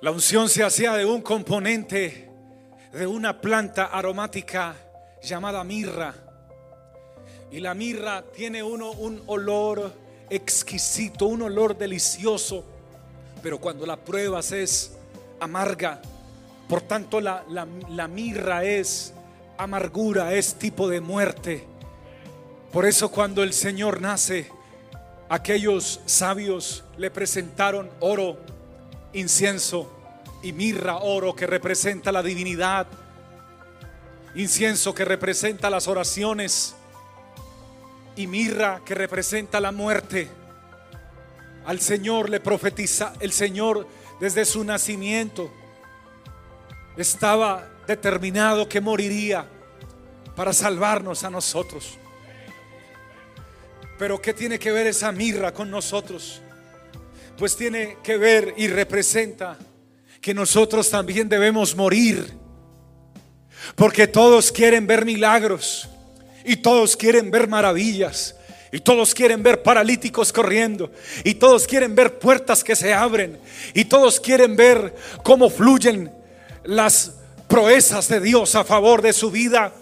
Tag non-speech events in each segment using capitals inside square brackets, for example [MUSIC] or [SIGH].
La unción se hacía de un componente de una planta aromática llamada mirra. Y la mirra tiene uno un olor exquisito, un olor delicioso, pero cuando la pruebas es amarga. Por tanto, la, la, la mirra es amargura, es tipo de muerte. Por eso cuando el Señor nace, aquellos sabios le presentaron oro, incienso y mirra, oro que representa la divinidad, incienso que representa las oraciones y mirra que representa la muerte. Al Señor le profetiza, el Señor desde su nacimiento estaba determinado que moriría para salvarnos a nosotros. Pero ¿qué tiene que ver esa mirra con nosotros? Pues tiene que ver y representa que nosotros también debemos morir. Porque todos quieren ver milagros y todos quieren ver maravillas. Y todos quieren ver paralíticos corriendo. Y todos quieren ver puertas que se abren. Y todos quieren ver cómo fluyen las proezas de Dios a favor de su vida.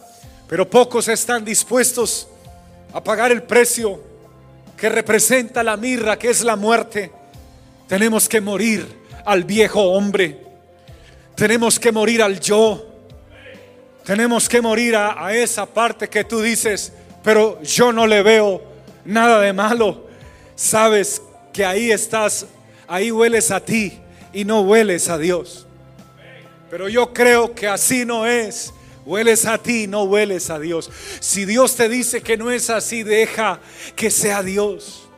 Pero pocos están dispuestos a pagar el precio que representa la mirra, que es la muerte. Tenemos que morir al viejo hombre. Tenemos que morir al yo. Tenemos que morir a, esa parte que tú dices, pero yo no le veo nada de malo. Sabes que ahí estás, ahí hueles a ti y no hueles a Dios. Pero yo creo que así no es. Hueles a ti, no hueles a Dios. Si Dios te dice que no es así, deja que sea Dios.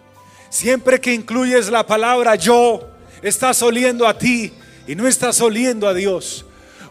Siempre que incluyes la palabra yo, estás oliendo a ti y no estás oliendo a Dios.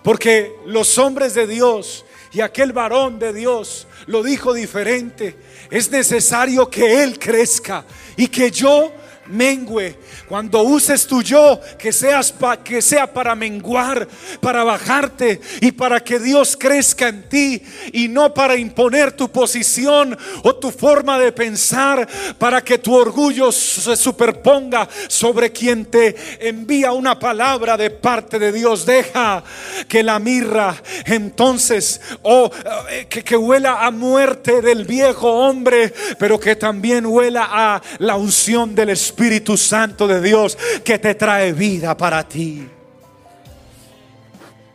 Porque los hombres de Dios y aquel varón de Dios lo dijo diferente. Es necesario que Él crezca y que yo mengue. Cuando uses tu yo, que, seas que sea para menguar, para bajarte y para que Dios crezca en ti y no para imponer tu posición o tu forma de pensar, para que tu orgullo se superponga sobre quien te envía una palabra de parte de Dios. Deja que la mirra entonces, o que, que huela a muerte del viejo hombre, pero que también huela a la unción del Espíritu Santo de Dios que te trae vida para ti.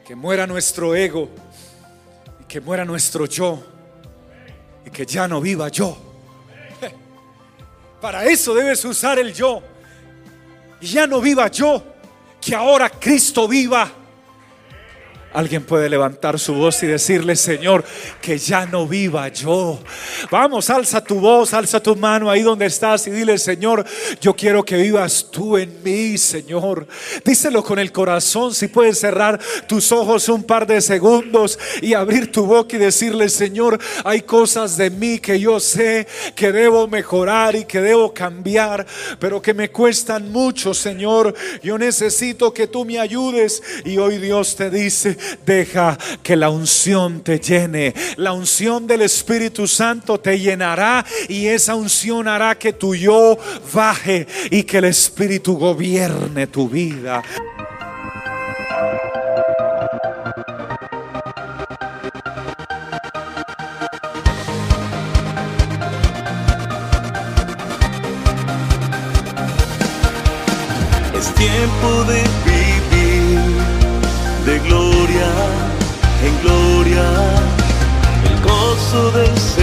Que muera nuestro ego y que muera nuestro yo y que ya no viva yo. [LAUGHS] Para eso debes usar el yo. Y ya no viva yo, que ahora Cristo viva Alguien puede levantar su voz y decirle, Señor, que ya no viva yo. Vamos, alza tu voz, alza tu mano ahí donde estás y dile, Señor, yo quiero que vivas tú en mí, Señor. Díselo con el corazón, si puedes cerrar tus ojos un par de segundos y abrir tu boca y decirle, Señor, hay cosas de mí que yo sé que debo mejorar y que debo cambiar, pero que me cuestan mucho, Señor. Yo necesito que tú me ayudes y hoy Dios te dice, Deja que la unción te llene. La unción del Espíritu Santo te llenará y esa unción hará que tu yo baje y que el Espíritu gobierne tu vida. Es tiempo de vivir de gloria paso del